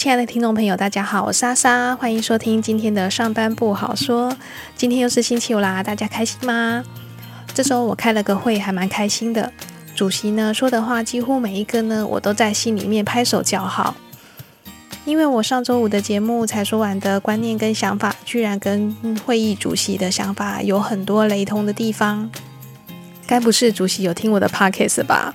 亲爱的听众朋友，大家好，我是莎莎，欢迎收听今天的上班不好说。今天又是星期五啦，大家开心吗？这周我开了个会，还蛮开心的。主席呢说的话，几乎每一个呢，我都在心里面拍手叫好。因为我上周五的节目才说完的观念跟想法，居然跟会议主席的想法有很多雷同的地方。该不是主席有听我的 podcast 吧？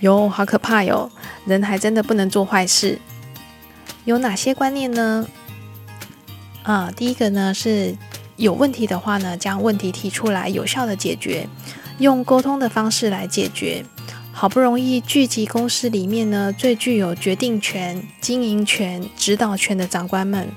哟，好可怕哟！人还真的不能做坏事。有哪些观念呢？啊，第一个呢是有问题的话呢，将问题提出来，有效的解决，用沟通的方式来解决。好不容易聚集公司里面呢最具有决定权、经营权、指导权的长官们，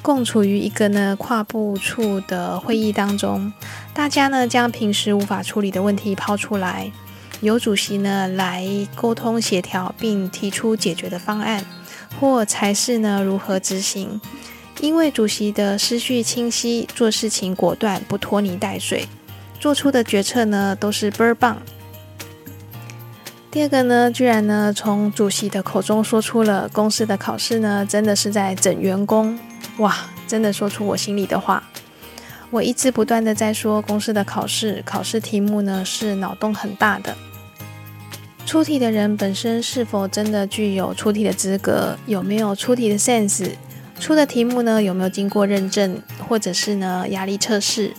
共处于一个呢跨部处的会议当中，大家呢将平时无法处理的问题抛出来，由主席呢来沟通协调，并提出解决的方案。或才是呢？如何执行？因为主席的思绪清晰，做事情果断，不拖泥带水，做出的决策呢都是倍儿棒。第二个呢，居然呢从主席的口中说出了公司的考试呢，真的是在整员工哇！真的说出我心里的话。我一直不断的在说公司的考试，考试题目呢是脑洞很大的。出题的人本身是否真的具有出题的资格？有没有出题的 sense？出的题目呢有没有经过认证，或者是呢压力测试？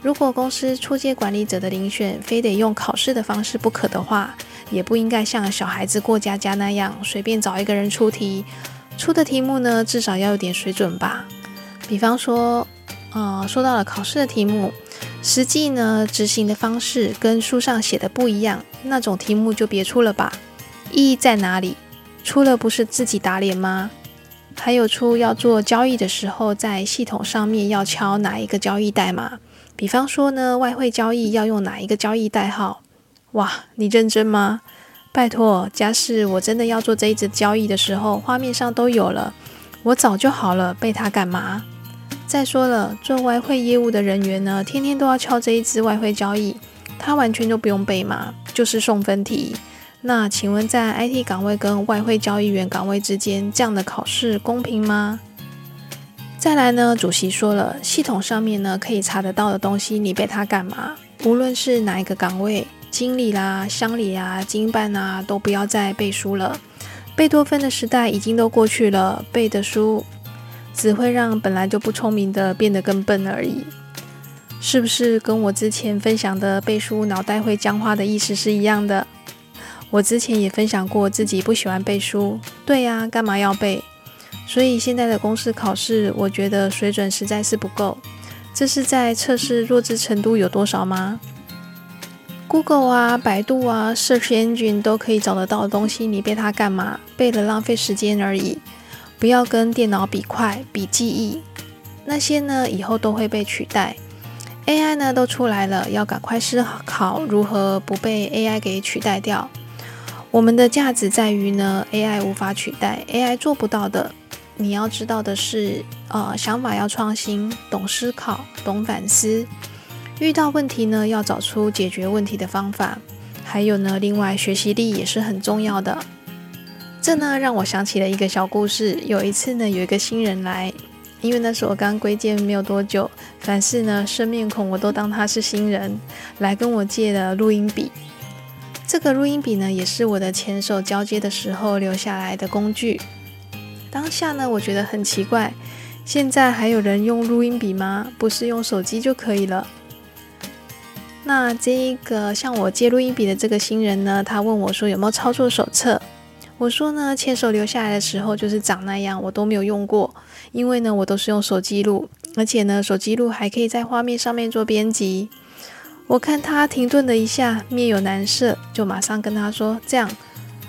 如果公司出阶管理者的遴选非得用考试的方式不可的话，也不应该像小孩子过家家那样随便找一个人出题。出的题目呢至少要有点水准吧。比方说，呃，说到了考试的题目。实际呢，执行的方式跟书上写的不一样，那种题目就别出了吧。意义在哪里？出了不是自己打脸吗？还有出要做交易的时候，在系统上面要敲哪一个交易代码？比方说呢，外汇交易要用哪一个交易代号？哇，你认真吗？拜托，假使我真的要做这一只交易的时候，画面上都有了，我早就好了，背它干嘛？再说了，做外汇业务的人员呢，天天都要敲这一支外汇交易，他完全就不用背嘛，就是送分题。那请问，在 IT 岗位跟外汇交易员岗位之间，这样的考试公平吗？再来呢，主席说了，系统上面呢可以查得到的东西，你背它干嘛？无论是哪一个岗位，经理啦、乡里啊、经办啊，都不要再背书了。贝多芬的时代已经都过去了，背的书。只会让本来就不聪明的变得更笨而已，是不是跟我之前分享的背书脑袋会僵化的意思是一样的？我之前也分享过自己不喜欢背书，对呀，干嘛要背？所以现在的公司考试，我觉得水准实在是不够。这是在测试弱智程度有多少吗？Google 啊、百度啊、Search Engine 都可以找得到的东西，你背它干嘛？背了浪费时间而已。不要跟电脑比快、比记忆，那些呢以后都会被取代。AI 呢都出来了，要赶快思考如何不被 AI 给取代掉。我们的价值在于呢，AI 无法取代，AI 做不到的。你要知道的是，呃，想法要创新，懂思考，懂反思。遇到问题呢，要找出解决问题的方法。还有呢，另外学习力也是很重要的。这呢让我想起了一个小故事。有一次呢，有一个新人来，因为那时候我刚归建没有多久，凡是呢生面孔我都当他是新人，来跟我借了录音笔。这个录音笔呢，也是我的前手交接的时候留下来的工具。当下呢，我觉得很奇怪，现在还有人用录音笔吗？不是用手机就可以了？那这一个向我借录音笔的这个新人呢，他问我说有没有操作手册？我说呢，牵手留下来的时候就是长那样，我都没有用过，因为呢，我都是用手机录，而且呢，手机录还可以在画面上面做编辑。我看他停顿了一下，面有难色，就马上跟他说：这样，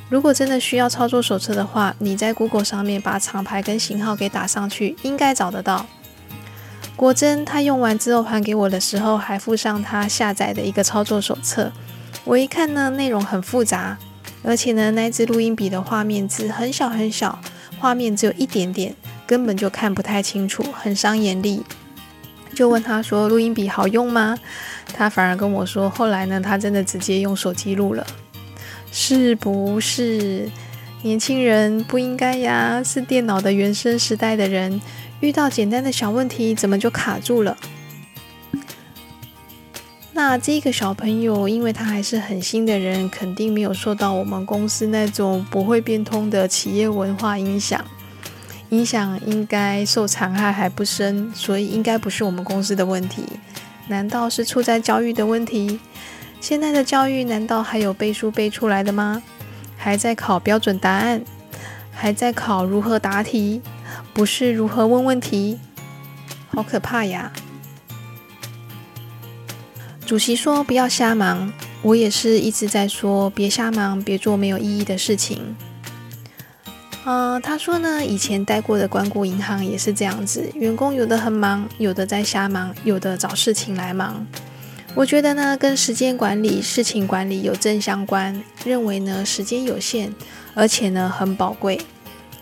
如果真的需要操作手册的话，你在 Google 上面把厂牌跟型号给打上去，应该找得到。果真，他用完之后还给我的时候，还附上他下载的一个操作手册。我一看呢，内容很复杂。而且呢，那支录音笔的画面字很小很小，画面只有一点点，根本就看不太清楚，很伤眼力。就问他说：“录音笔好用吗？”他反而跟我说：“后来呢，他真的直接用手机录了，是不是？年轻人不应该呀，是电脑的原生时代的人，遇到简单的小问题，怎么就卡住了？那这个小朋友，因为他还是很新的人，肯定没有受到我们公司那种不会变通的企业文化影响，影响应该受残害还不深，所以应该不是我们公司的问题。难道是出在教育的问题？现在的教育难道还有背书背出来的吗？还在考标准答案，还在考如何答题，不是如何问问题，好可怕呀！主席说不要瞎忙，我也是一直在说别瞎忙，别做没有意义的事情。啊，他说呢，以前待过的关谷银行也是这样子，员工有的很忙，有的在瞎忙，有的找事情来忙。我觉得呢，跟时间管理、事情管理有正相关。认为呢，时间有限，而且呢很宝贵，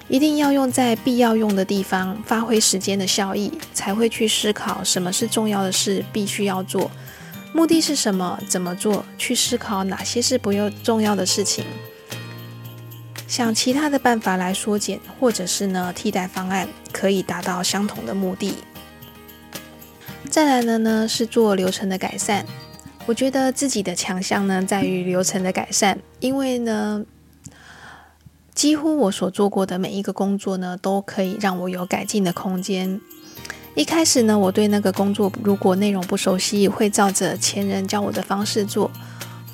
一定要用在必要用的地方，发挥时间的效益，才会去思考什么是重要的事，必须要做，目的是什么，怎么做，去思考哪些是不用重要的事情，想其他的办法来缩减，或者是呢替代方案，可以达到相同的目的。再来的呢是做流程的改善，我觉得自己的强项呢在于流程的改善，因为呢几乎我所做过的每一个工作呢都可以让我有改进的空间。一开始呢我对那个工作如果内容不熟悉，会照着前人教我的方式做，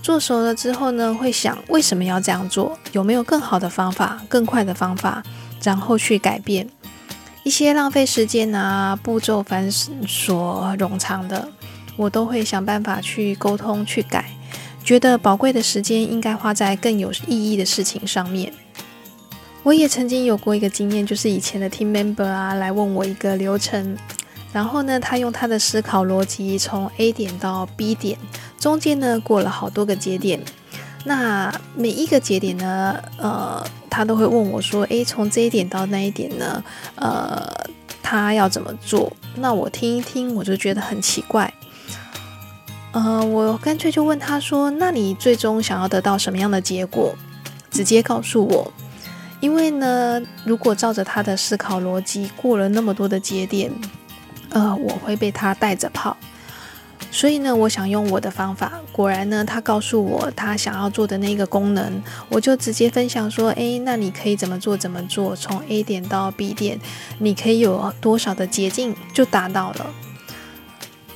做熟了之后呢会想为什么要这样做，有没有更好的方法、更快的方法，然后去改变。一些浪费时间啊、步骤繁琐冗长的，我都会想办法去沟通、去改。觉得宝贵的时间应该花在更有意义的事情上面。我也曾经有过一个经验，就是以前的 team member 啊来问我一个流程，然后呢，他用他的思考逻辑从 A 点到 B 点，中间呢过了好多个节点。那每一个节点呢，呃，他都会问我说：“诶，从这一点到那一点呢，呃，他要怎么做？”那我听一听，我就觉得很奇怪。呃，我干脆就问他说：“那你最终想要得到什么样的结果？直接告诉我。因为呢，如果照着他的思考逻辑过了那么多的节点，呃，我会被他带着跑。”所以呢，我想用我的方法。果然呢，他告诉我他想要做的那个功能，我就直接分享说：“诶，那你可以怎么做？怎么做？从 A 点到 B 点，你可以有多少的捷径就达到了。”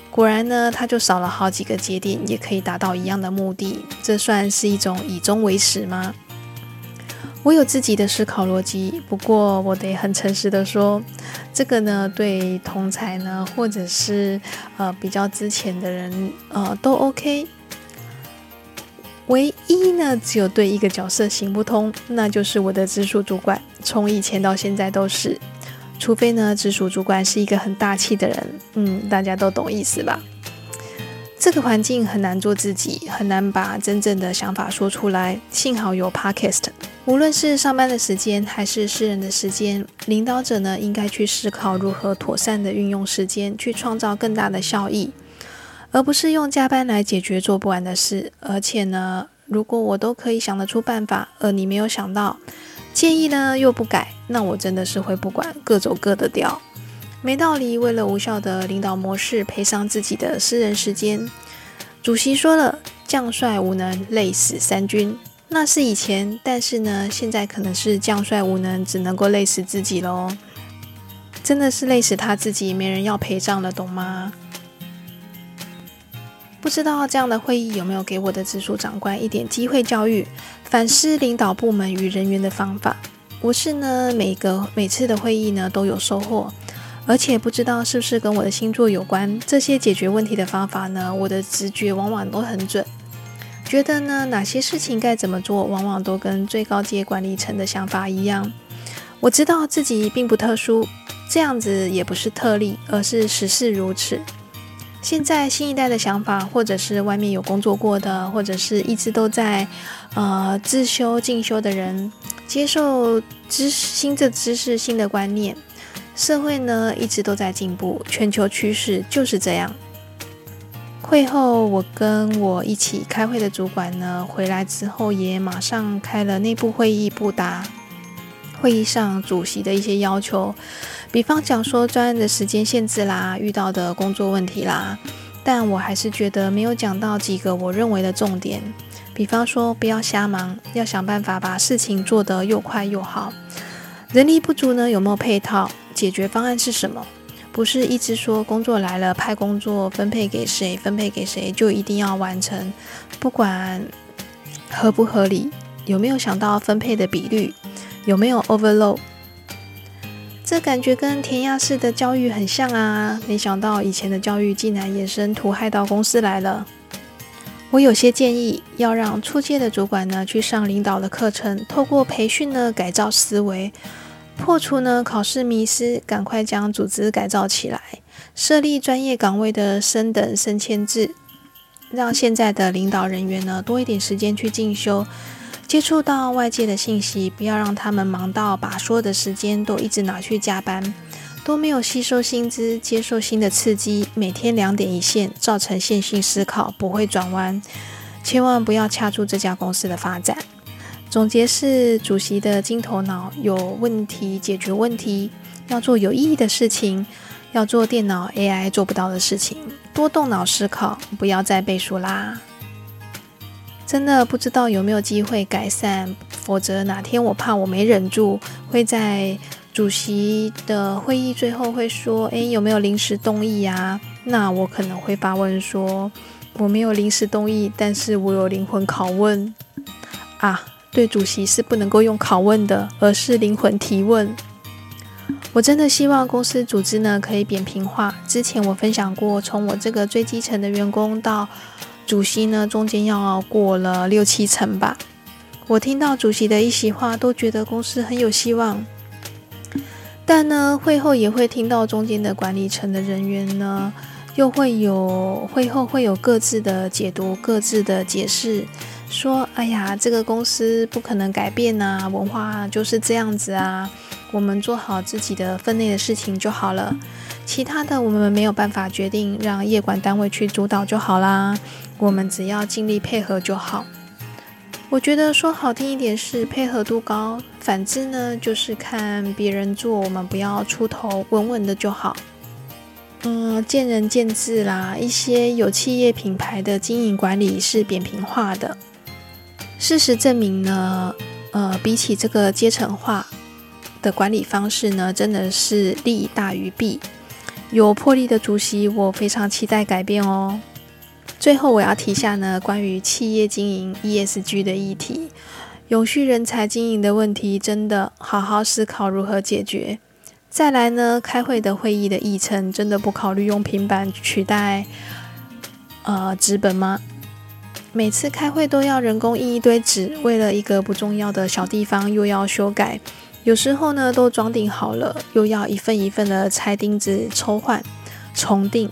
果然呢，他就少了好几个节点，也可以达到一样的目的。这算是一种以终为始吗？我有自己的思考逻辑，不过我得很诚实的说，这个呢，对同才呢，或者是呃比较之前的人，呃都 OK。唯一呢，只有对一个角色行不通，那就是我的直属主管，从以前到现在都是。除非呢，直属主管是一个很大气的人，嗯，大家都懂意思吧？这个环境很难做自己，很难把真正的想法说出来。幸好有 Podcast。无论是上班的时间还是私人的时间，领导者呢应该去思考如何妥善的运用时间，去创造更大的效益，而不是用加班来解决做不完的事。而且呢，如果我都可以想得出办法，而你没有想到，建议呢又不改，那我真的是会不管，各走各的调。没道理为了无效的领导模式赔上自己的私人时间。主席说了，将帅无能，累死三军。那是以前，但是呢，现在可能是将帅无能，只能够累死自己喽。真的是累死他自己，没人要陪葬了，懂吗？不知道这样的会议有没有给我的直属长官一点机会教育、反思领导部门与人员的方法？我是呢，每个每次的会议呢都有收获，而且不知道是不是跟我的星座有关，这些解决问题的方法呢，我的直觉往往都很准。觉得呢，哪些事情该怎么做，往往都跟最高阶管理层的想法一样。我知道自己并不特殊，这样子也不是特例，而是实事如此。现在新一代的想法，或者是外面有工作过的，或者是一直都在呃自修进修的人，接受知新的知识、新的观念，社会呢一直都在进步，全球趋势就是这样。会后，我跟我一起开会的主管呢，回来之后也马上开了内部会议，不答会议上主席的一些要求，比方讲说专案的时间限制啦，遇到的工作问题啦，但我还是觉得没有讲到几个我认为的重点。比方说，不要瞎忙，要想办法把事情做得又快又好。人力不足呢，有没有配套？解决方案是什么？不是一直说工作来了，派工作分配给谁，分配给谁就一定要完成，不管合不合理，有没有想到分配的比率，有没有 overload？这感觉跟填鸭式的教育很像啊！没想到以前的教育竟然延伸图害到公司来了。我有些建议，要让初阶的主管呢去上领导的课程，透过培训呢改造思维，破除呢考试迷失，赶快将组织改造起来，设立专业岗位的升等升迁制，让现在的领导人员呢多一点时间去进修，接触到外界的信息，不要让他们忙到把所有的时间都一直拿去加班。都没有吸收薪资，接受新的刺激，每天两点一线，造成线性思考，不会转弯，千万不要掐住这家公司的发展。总结是：主席的金头脑有问题，解决问题，要做有意义的事情，要做电脑 AI 做不到的事情，多动脑思考，不要再背书啦。真的不知道有没有机会改善，否则哪天我怕我没忍住，会在。主席的会议最后会说：“诶，有没有临时动议啊？”那我可能会发问说：“我没有临时动议，但是我有灵魂拷问啊！”对，主席是不能够用拷问的，而是灵魂提问。我真的希望公司组织呢可以扁平化。之前我分享过，从我这个最基层的员工到主席呢，中间要过了六七层吧。我听到主席的一席话，都觉得公司很有希望。但呢，会后也会听到中间的管理层的人员呢，又会有会后会有各自的解读、各自的解释，说：“哎呀，这个公司不可能改变呐，文化就是这样子啊，我们做好自己的分内的事情就好了，其他的我们没有办法决定，让业管单位去主导就好啦，我们只要尽力配合就好。”我觉得说好听一点是配合度高，反之呢就是看别人做，我们不要出头，稳稳的就好。嗯，见仁见智啦。一些有企业品牌的经营管理是扁平化的，事实证明呢，呃，比起这个阶层化的管理方式呢，真的是利大于弊。有魄力的主席，我非常期待改变哦。最后我要提下呢，关于企业经营 ESG 的议题，永续人才经营的问题，真的好好思考如何解决。再来呢，开会的会议的议程，真的不考虑用平板取代呃纸本吗？每次开会都要人工印一堆纸，为了一个不重要的小地方又要修改，有时候呢都装订好了，又要一份一份的拆钉子抽换重订，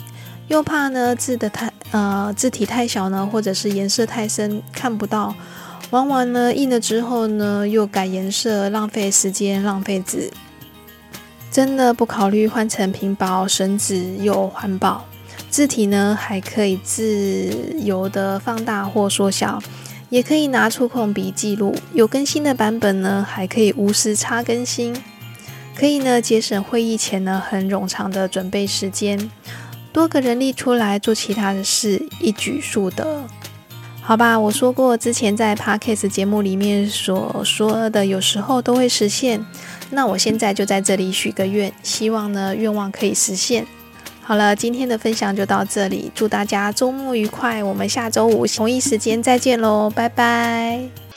又怕呢字的太。呃，字体太小呢，或者是颜色太深看不到，往往呢印了之后呢又改颜色，浪费时间，浪费纸。真的不考虑换成平薄，省纸又环保，字体呢还可以自由的放大或缩小，也可以拿触控笔记录。有更新的版本呢，还可以无时差更新，可以呢节省会议前呢很冗长的准备时间。多个人力出来做其他的事，一举数得。好吧，我说过之前在 podcast 节目里面所说的，有时候都会实现。那我现在就在这里许个愿，希望呢愿望可以实现。好了，今天的分享就到这里，祝大家周末愉快。我们下周五同一时间再见喽，拜拜。